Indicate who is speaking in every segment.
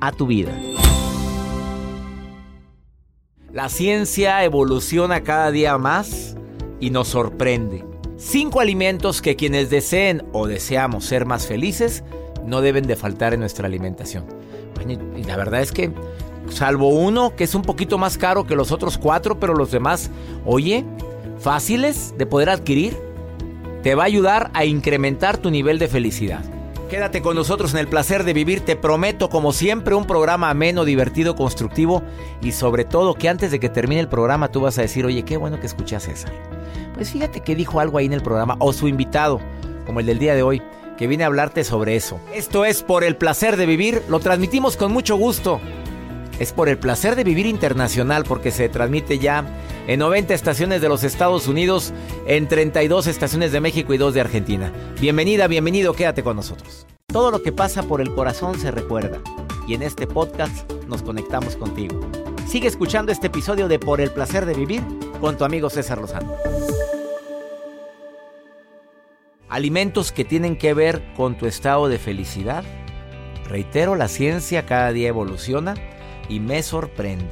Speaker 1: a tu vida. La ciencia evoluciona cada día más y nos sorprende. Cinco alimentos que quienes deseen o deseamos ser más felices no deben de faltar en nuestra alimentación. Y la verdad es que salvo uno que es un poquito más caro que los otros cuatro, pero los demás, oye, fáciles de poder adquirir, te va a ayudar a incrementar tu nivel de felicidad. Quédate con nosotros en el placer de vivir, te prometo como siempre un programa ameno, divertido, constructivo y sobre todo que antes de que termine el programa tú vas a decir, oye, qué bueno que escuché a César. Pues fíjate que dijo algo ahí en el programa o su invitado, como el del día de hoy, que viene a hablarte sobre eso. Esto es por el placer de vivir, lo transmitimos con mucho gusto es por el placer de vivir internacional porque se transmite ya en 90 estaciones de los Estados Unidos, en 32 estaciones de México y 2 de Argentina. Bienvenida, bienvenido, quédate con nosotros. Todo lo que pasa por el corazón se recuerda y en este podcast nos conectamos contigo. Sigue escuchando este episodio de Por el placer de vivir con tu amigo César Lozano. Alimentos que tienen que ver con tu estado de felicidad. Reitero, la ciencia cada día evoluciona y me sorprende.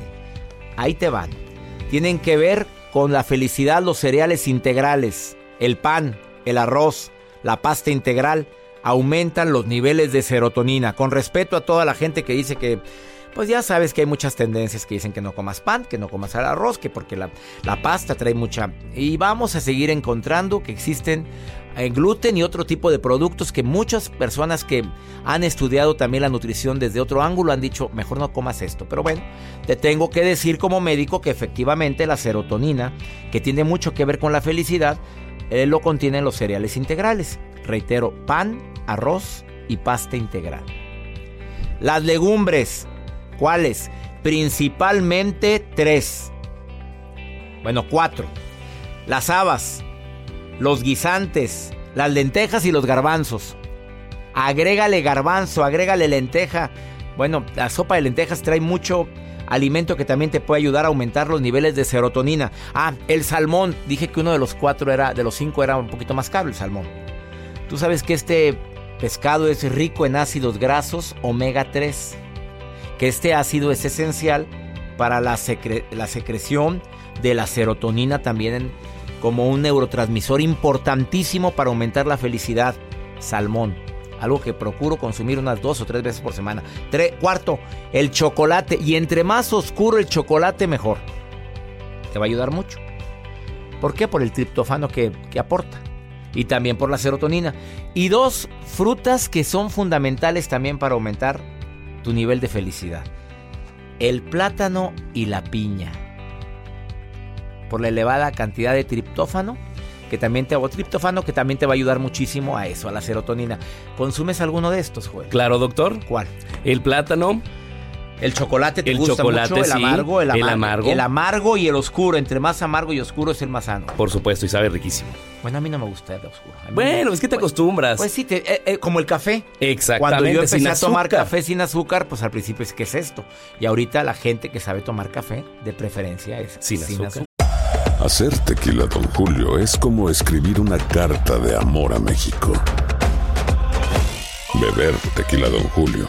Speaker 1: Ahí te van. Tienen que ver con la felicidad los cereales integrales, el pan, el arroz, la pasta integral, aumentan los niveles de serotonina. Con respeto a toda la gente que dice que, pues ya sabes que hay muchas tendencias que dicen que no comas pan, que no comas arroz, que porque la, la pasta trae mucha... Y vamos a seguir encontrando que existen eh, gluten y otro tipo de productos que muchas personas que han estudiado también la nutrición desde otro ángulo han dicho, mejor no comas esto. Pero bueno, te tengo que decir como médico que efectivamente la serotonina, que tiene mucho que ver con la felicidad, eh, lo contienen los cereales integrales. Reitero, pan, arroz y pasta integral. Las legumbres, ¿cuáles? Principalmente tres. Bueno, cuatro. Las habas, los guisantes, las lentejas y los garbanzos. Agrégale garbanzo, agrégale lenteja. Bueno, la sopa de lentejas trae mucho alimento que también te puede ayudar a aumentar los niveles de serotonina. Ah, el salmón. Dije que uno de los cuatro era, de los cinco era un poquito más caro el salmón. Tú sabes que este pescado es rico en ácidos grasos omega 3. Que este ácido es esencial para la, secreción de la serotonina también como un neurotransmisor importantísimo para aumentar la felicidad. Salmón, algo que procuro consumir unas dos o tres veces por semana. cuarto, el chocolate. Y entre más oscuro el chocolate, mejor. Te va a ayudar mucho. ¿Por qué? Por el triptofano que, que aporta. Y también por la serotonina. Y dos, frutas que son fundamentales también para aumentar tu nivel de felicidad. El plátano y la piña por la elevada cantidad de triptófano que también te o triptófano que también te va a ayudar muchísimo a eso, a la serotonina. ¿Consumes alguno de estos, Joel?
Speaker 2: Claro, doctor.
Speaker 1: ¿Cuál?
Speaker 2: El plátano.
Speaker 1: El chocolate te
Speaker 2: el
Speaker 1: gusta
Speaker 2: chocolate,
Speaker 1: mucho, el
Speaker 2: sí,
Speaker 1: amargo, el amargo,
Speaker 2: el amargo.
Speaker 1: El amargo y el oscuro. Entre más amargo y oscuro es el más sano.
Speaker 2: Por supuesto, y sabe riquísimo.
Speaker 1: Bueno, a mí no me gusta el oscuro.
Speaker 2: Bueno, es que te
Speaker 1: pues,
Speaker 2: acostumbras.
Speaker 1: Pues sí, te, eh, eh, como el café.
Speaker 2: Exactamente.
Speaker 1: Cuando yo empecé
Speaker 2: sin
Speaker 1: a tomar
Speaker 2: azúcar.
Speaker 1: café sin azúcar, pues al principio es que es esto. Y ahorita la gente que sabe tomar café, de preferencia es
Speaker 2: Sin azúcar.
Speaker 3: Hacer tequila, Don Julio, es como escribir una carta de amor a México. Beber tequila, Don Julio,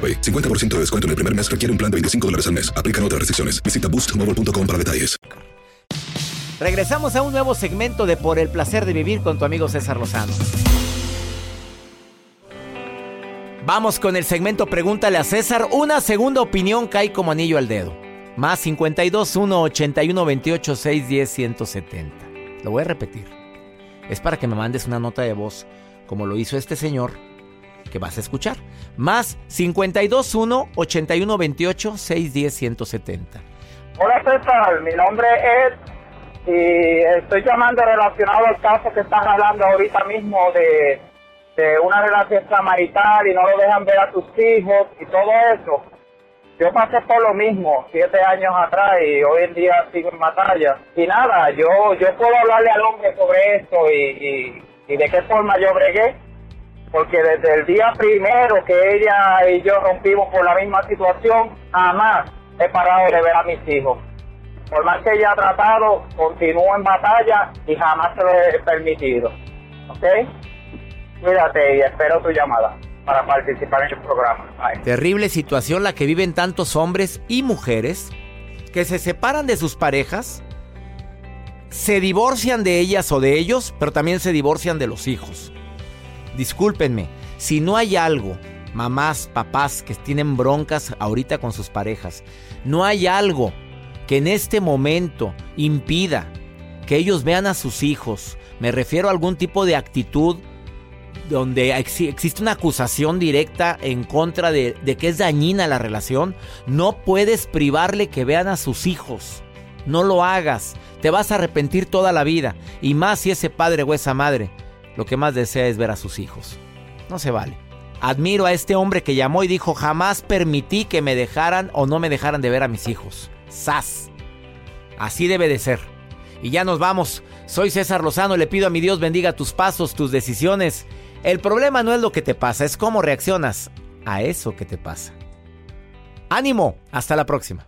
Speaker 4: AroPay. 50% de descuento en el primer mes requiere un plan de 25 dólares al mes. Aplican otras restricciones. Visita boostmobile.com para detalles.
Speaker 1: Regresamos a un nuevo segmento de Por el placer de vivir con tu amigo César Lozano. Vamos con el segmento Pregúntale a César. Una segunda opinión cae como anillo al dedo. Más 52 1 81 28 6 10 170. Lo voy a repetir. Es para que me mandes una nota de voz, como lo hizo este señor que vas a escuchar. Más 52 1 81 28 6 10 170.
Speaker 5: Hola César, mi nombre es y estoy llamando relacionado al caso que estás hablando ahorita mismo de, de una relación extramarital y no lo dejan ver a tus hijos y todo eso. Yo pasé por lo mismo siete años atrás y hoy en día sigo en batalla. Y nada, yo yo puedo hablarle al hombre sobre esto y, y, y de qué forma yo bregué. Porque desde el día primero que ella y yo rompimos por la misma situación, jamás he parado de ver a mis hijos. Por más que ella ha tratado, continúo en batalla y jamás se lo he permitido. ¿Ok? Cuídate y espero tu llamada para participar en el programa.
Speaker 1: Terrible situación la que viven tantos hombres y mujeres que se separan de sus parejas, se divorcian de ellas o de ellos, pero también se divorcian de los hijos. Discúlpenme, si no hay algo, mamás, papás que tienen broncas ahorita con sus parejas, no hay algo que en este momento impida que ellos vean a sus hijos. Me refiero a algún tipo de actitud donde ex existe una acusación directa en contra de, que es dañina la relación, no puedes privarle que vean a sus hijos. No lo hagas. Te vas a arrepentir toda la vida. Y más si ese padre o esa madre lo que más desea es ver a sus hijos. No se vale. Admiro a este hombre que llamó y dijo, jamás permití que me dejaran o no me dejaran de ver a mis hijos. ¡Sas! Así debe de ser. Y ya nos vamos. Soy César Lozano, le pido a mi Dios bendiga tus pasos, tus decisiones. El problema no es lo que te pasa, es cómo reaccionas a eso que te pasa. Ánimo, hasta la próxima.